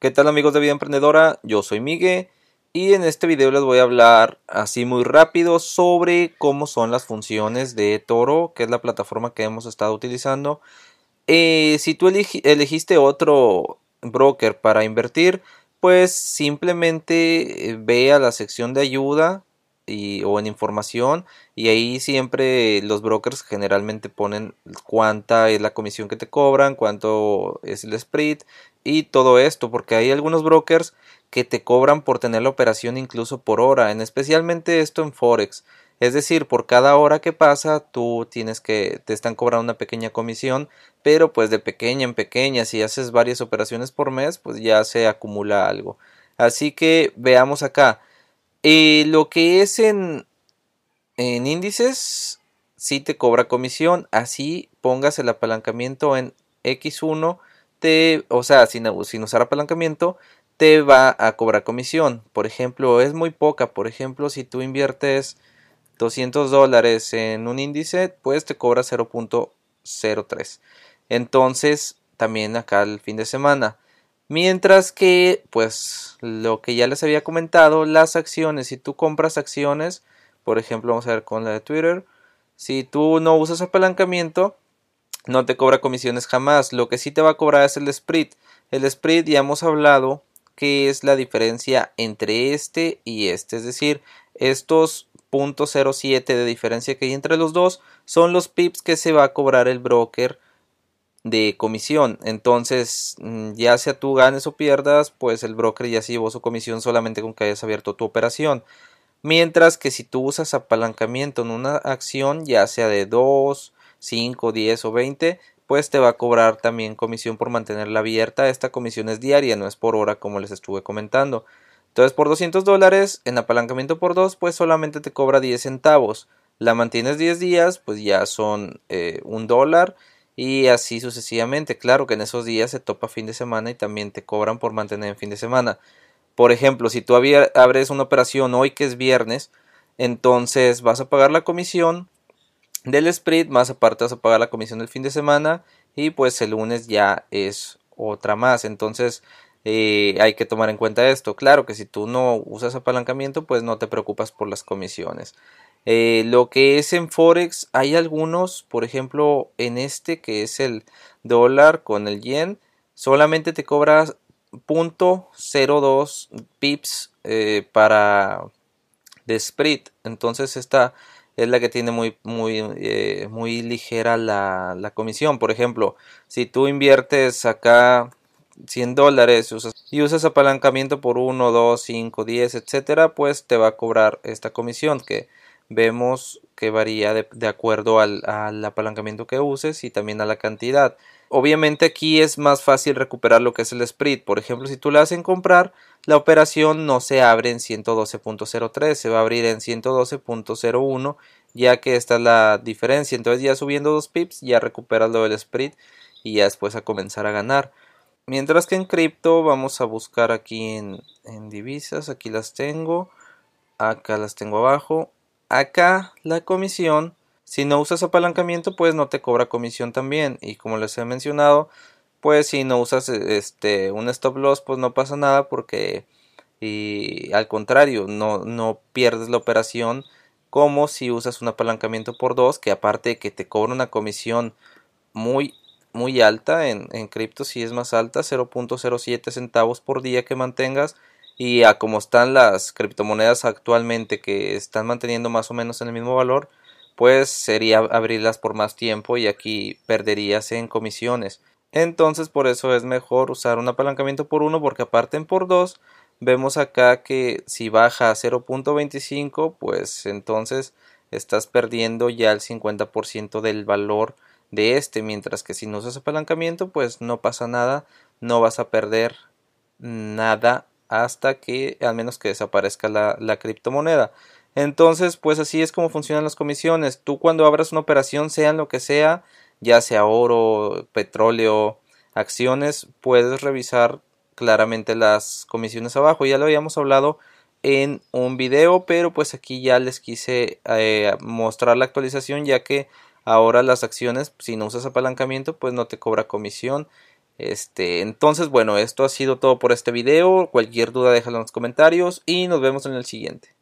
¿Qué tal amigos de Vida Emprendedora? Yo soy Miguel y en este video les voy a hablar así muy rápido sobre cómo son las funciones de Toro, que es la plataforma que hemos estado utilizando. Eh, si tú elegiste otro broker para invertir, pues simplemente eh, ve a la sección de ayuda o en información y ahí siempre los brokers generalmente ponen cuánta es la comisión que te cobran, cuánto es el split y todo esto porque hay algunos brokers que te cobran por tener la operación incluso por hora, en especialmente esto en forex. Es decir, por cada hora que pasa, tú tienes que, te están cobrando una pequeña comisión, pero pues de pequeña en pequeña, si haces varias operaciones por mes, pues ya se acumula algo. Así que veamos acá. Eh, lo que es en, en índices, sí te cobra comisión. Así pongas el apalancamiento en X1, te, o sea, sin, usar apalancamiento, te va a cobrar comisión. Por ejemplo, es muy poca. Por ejemplo, si tú inviertes 200 dólares en un índice, pues te cobra 0.03. Entonces, también acá el fin de semana. Mientras que, pues, lo que ya les había comentado, las acciones, si tú compras acciones, por ejemplo, vamos a ver con la de Twitter, si tú no usas apalancamiento, no te cobra comisiones jamás. Lo que sí te va a cobrar es el split. El split ya hemos hablado que es la diferencia entre este y este. Es decir, estos .07 de diferencia que hay entre los dos son los pips que se va a cobrar el broker de comisión. Entonces, mm, ya sea tú ganes o pierdas, pues el broker ya se llevó su comisión solamente con que hayas abierto tu operación. Mientras que si tú usas apalancamiento en una acción, ya sea de 2, 5, 10 o 20, pues te va a cobrar también comisión por mantenerla abierta. Esta comisión es diaria, no es por hora como les estuve comentando. Entonces, por 200 dólares en apalancamiento por 2, pues solamente te cobra 10 centavos. La mantienes 10 días, pues ya son eh, un dólar y así sucesivamente. Claro que en esos días se topa fin de semana y también te cobran por mantener en fin de semana. Por ejemplo, si tú abres una operación hoy que es viernes, entonces vas a pagar la comisión del split, más aparte vas a pagar la comisión del fin de semana y pues el lunes ya es otra más. Entonces eh, hay que tomar en cuenta esto. Claro que si tú no usas apalancamiento, pues no te preocupas por las comisiones. Eh, lo que es en Forex, hay algunos, por ejemplo, en este que es el dólar con el yen, solamente te cobras .02 pips eh, para de split. Entonces esta es la que tiene muy, muy, eh, muy ligera la, la, comisión. Por ejemplo, si tú inviertes acá 100 dólares y usas apalancamiento por 1, 2, 5, 10, etcétera, pues te va a cobrar esta comisión que vemos que varía de, acuerdo al, apalancamiento que uses y también a la cantidad. Obviamente aquí es más fácil recuperar lo que es el split. Por ejemplo, si tú la hacen comprar, la operación no se abre en 112.03, se va a abrir en 112.01, ya que esta es la diferencia. Entonces ya subiendo dos pips, ya recuperas lo del split y ya después a comenzar a ganar. Mientras que en cripto vamos a buscar aquí en divisas, aquí las tengo, acá las tengo abajo Acá la comisión, si no usas apalancamiento, pues no te cobra comisión también. Y como les he mencionado, pues si no usas este un stop loss, pues no pasa nada porque y al contrario, no, no pierdes la operación como si usas un apalancamiento por dos, que aparte de que te cobra una comisión muy muy alta en, en cripto si es más alta 0.07 centavos por día que mantengas y a como están las criptomonedas actualmente que están manteniendo más o menos en el mismo valor, pues sería abrirlas por más tiempo y aquí perderías en comisiones. Entonces por eso es mejor usar un apalancamiento por uno porque aparte en por dos vemos acá que si baja a 0.25 pues entonces estás perdiendo ya el 50% del valor de este mientras que si no usas apalancamiento pues no pasa nada no vas a perder nada hasta que al menos que desaparezca la, criptomoneda. Entonces, pues así es como funcionan las comisiones. Tú cuando abras una operación, sea lo que sea, ya sea oro, petróleo, acciones, puedes revisar claramente las comisiones abajo. Ya lo habíamos hablado en un video, pero pues aquí ya les quise eh, mostrar la actualización ya que ahora las acciones, si no usas apalancamiento, pues no te cobra comisión Este, entonces, bueno, esto ha sido todo por este video. Cualquier duda déjalo en los comentarios y nos vemos en el siguiente.